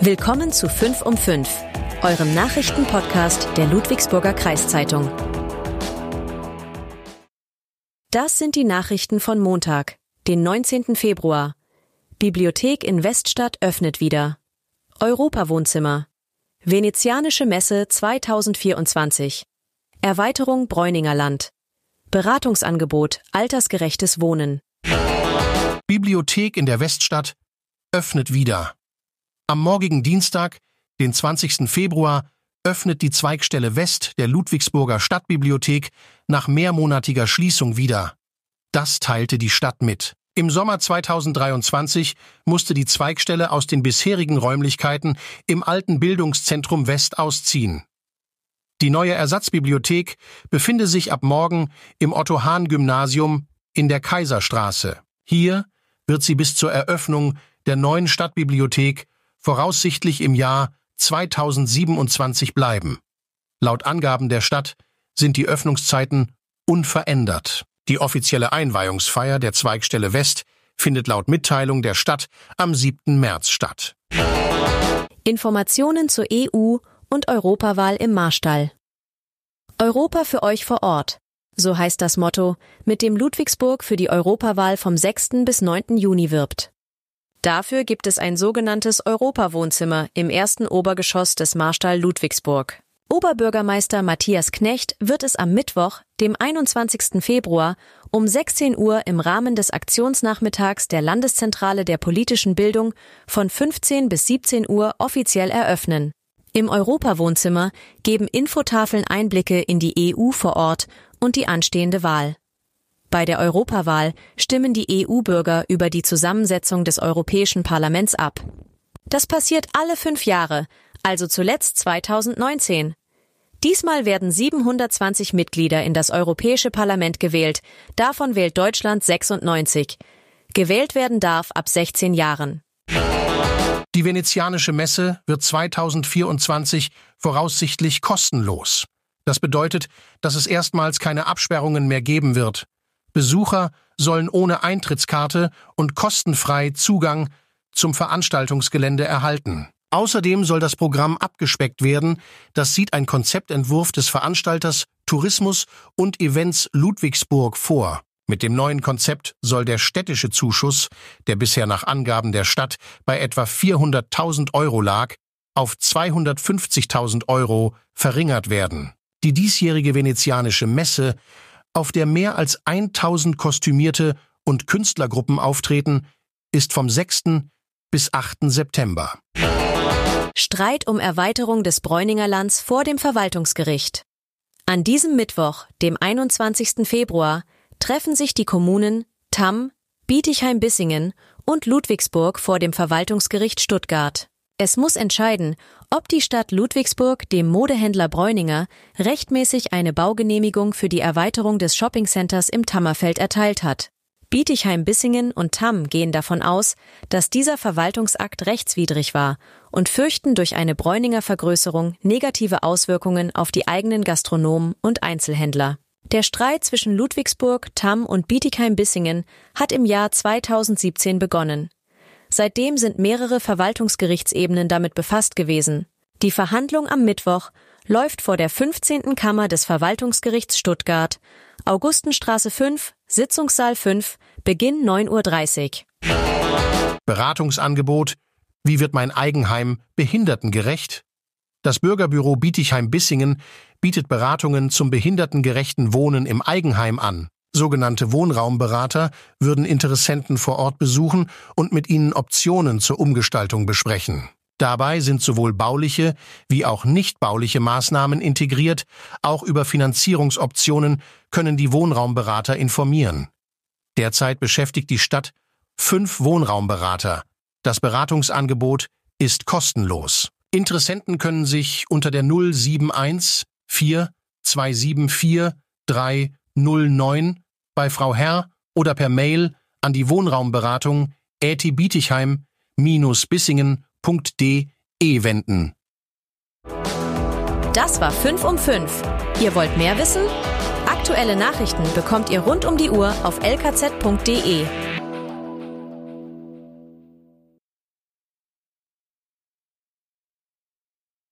Willkommen zu 5 um 5, eurem Nachrichtenpodcast der Ludwigsburger Kreiszeitung. Das sind die Nachrichten von Montag, den 19. Februar. Bibliothek in Weststadt öffnet wieder. Europawohnzimmer. Venezianische Messe 2024. Erweiterung Bräuninger Land. Beratungsangebot Altersgerechtes Wohnen. Bibliothek in der Weststadt öffnet wieder. Am morgigen Dienstag, den 20. Februar, öffnet die Zweigstelle West der Ludwigsburger Stadtbibliothek nach mehrmonatiger Schließung wieder. Das teilte die Stadt mit. Im Sommer 2023 musste die Zweigstelle aus den bisherigen Räumlichkeiten im alten Bildungszentrum West ausziehen. Die neue Ersatzbibliothek befinde sich ab morgen im Otto-Hahn-Gymnasium in der Kaiserstraße. Hier wird sie bis zur Eröffnung der neuen Stadtbibliothek voraussichtlich im Jahr 2027 bleiben. Laut Angaben der Stadt sind die Öffnungszeiten unverändert. Die offizielle Einweihungsfeier der Zweigstelle West findet laut Mitteilung der Stadt am 7. März statt. Informationen zur EU und Europawahl im Marstall. Europa für euch vor Ort. So heißt das Motto, mit dem Ludwigsburg für die Europawahl vom 6. bis 9. Juni wirbt. Dafür gibt es ein sogenanntes Europawohnzimmer im ersten Obergeschoss des Marstall Ludwigsburg. Oberbürgermeister Matthias Knecht wird es am Mittwoch, dem 21. Februar, um 16 Uhr im Rahmen des Aktionsnachmittags der Landeszentrale der politischen Bildung von 15 bis 17 Uhr offiziell eröffnen. Im Europawohnzimmer geben Infotafeln Einblicke in die EU vor Ort und die anstehende Wahl. Bei der Europawahl stimmen die EU-Bürger über die Zusammensetzung des Europäischen Parlaments ab. Das passiert alle fünf Jahre, also zuletzt 2019. Diesmal werden 720 Mitglieder in das Europäische Parlament gewählt, davon wählt Deutschland 96. Gewählt werden darf ab 16 Jahren. Die venezianische Messe wird 2024 voraussichtlich kostenlos. Das bedeutet, dass es erstmals keine Absperrungen mehr geben wird. Besucher sollen ohne Eintrittskarte und kostenfrei Zugang zum Veranstaltungsgelände erhalten. Außerdem soll das Programm abgespeckt werden. Das sieht ein Konzeptentwurf des Veranstalters Tourismus und Events Ludwigsburg vor. Mit dem neuen Konzept soll der städtische Zuschuss, der bisher nach Angaben der Stadt bei etwa 400.000 Euro lag, auf 250.000 Euro verringert werden. Die diesjährige venezianische Messe auf der mehr als 1000 kostümierte und Künstlergruppen auftreten, ist vom 6. bis 8. September. Streit um Erweiterung des Bräuninger Lands vor dem Verwaltungsgericht. An diesem Mittwoch, dem 21. Februar, treffen sich die Kommunen Tamm, Bietigheim-Bissingen und Ludwigsburg vor dem Verwaltungsgericht Stuttgart. Es muss entscheiden, ob die Stadt Ludwigsburg dem Modehändler Bräuninger rechtmäßig eine Baugenehmigung für die Erweiterung des Shoppingcenters im Tammerfeld erteilt hat. Bietigheim-Bissingen und Tamm gehen davon aus, dass dieser Verwaltungsakt rechtswidrig war und fürchten durch eine Bräuninger Vergrößerung negative Auswirkungen auf die eigenen Gastronomen und Einzelhändler. Der Streit zwischen Ludwigsburg, Tamm und Bietigheim-Bissingen hat im Jahr 2017 begonnen. Seitdem sind mehrere Verwaltungsgerichtsebenen damit befasst gewesen. Die Verhandlung am Mittwoch läuft vor der 15. Kammer des Verwaltungsgerichts Stuttgart, Augustenstraße 5, Sitzungssaal 5, Beginn 9.30 Uhr. Beratungsangebot Wie wird mein Eigenheim behindertengerecht? Das Bürgerbüro Bietigheim-Bissingen bietet Beratungen zum behindertengerechten Wohnen im Eigenheim an. Sogenannte Wohnraumberater würden Interessenten vor Ort besuchen und mit ihnen Optionen zur Umgestaltung besprechen. Dabei sind sowohl bauliche wie auch nicht bauliche Maßnahmen integriert, auch über Finanzierungsoptionen können die Wohnraumberater informieren. Derzeit beschäftigt die Stadt fünf Wohnraumberater. Das Beratungsangebot ist kostenlos. Interessenten können sich unter der 071 4 274 309 bei Frau Herr oder per Mail an die Wohnraumberatung äti-bissingen.de wenden. Das war 5 um 5. Ihr wollt mehr wissen? Aktuelle Nachrichten bekommt ihr rund um die Uhr auf lkz.de.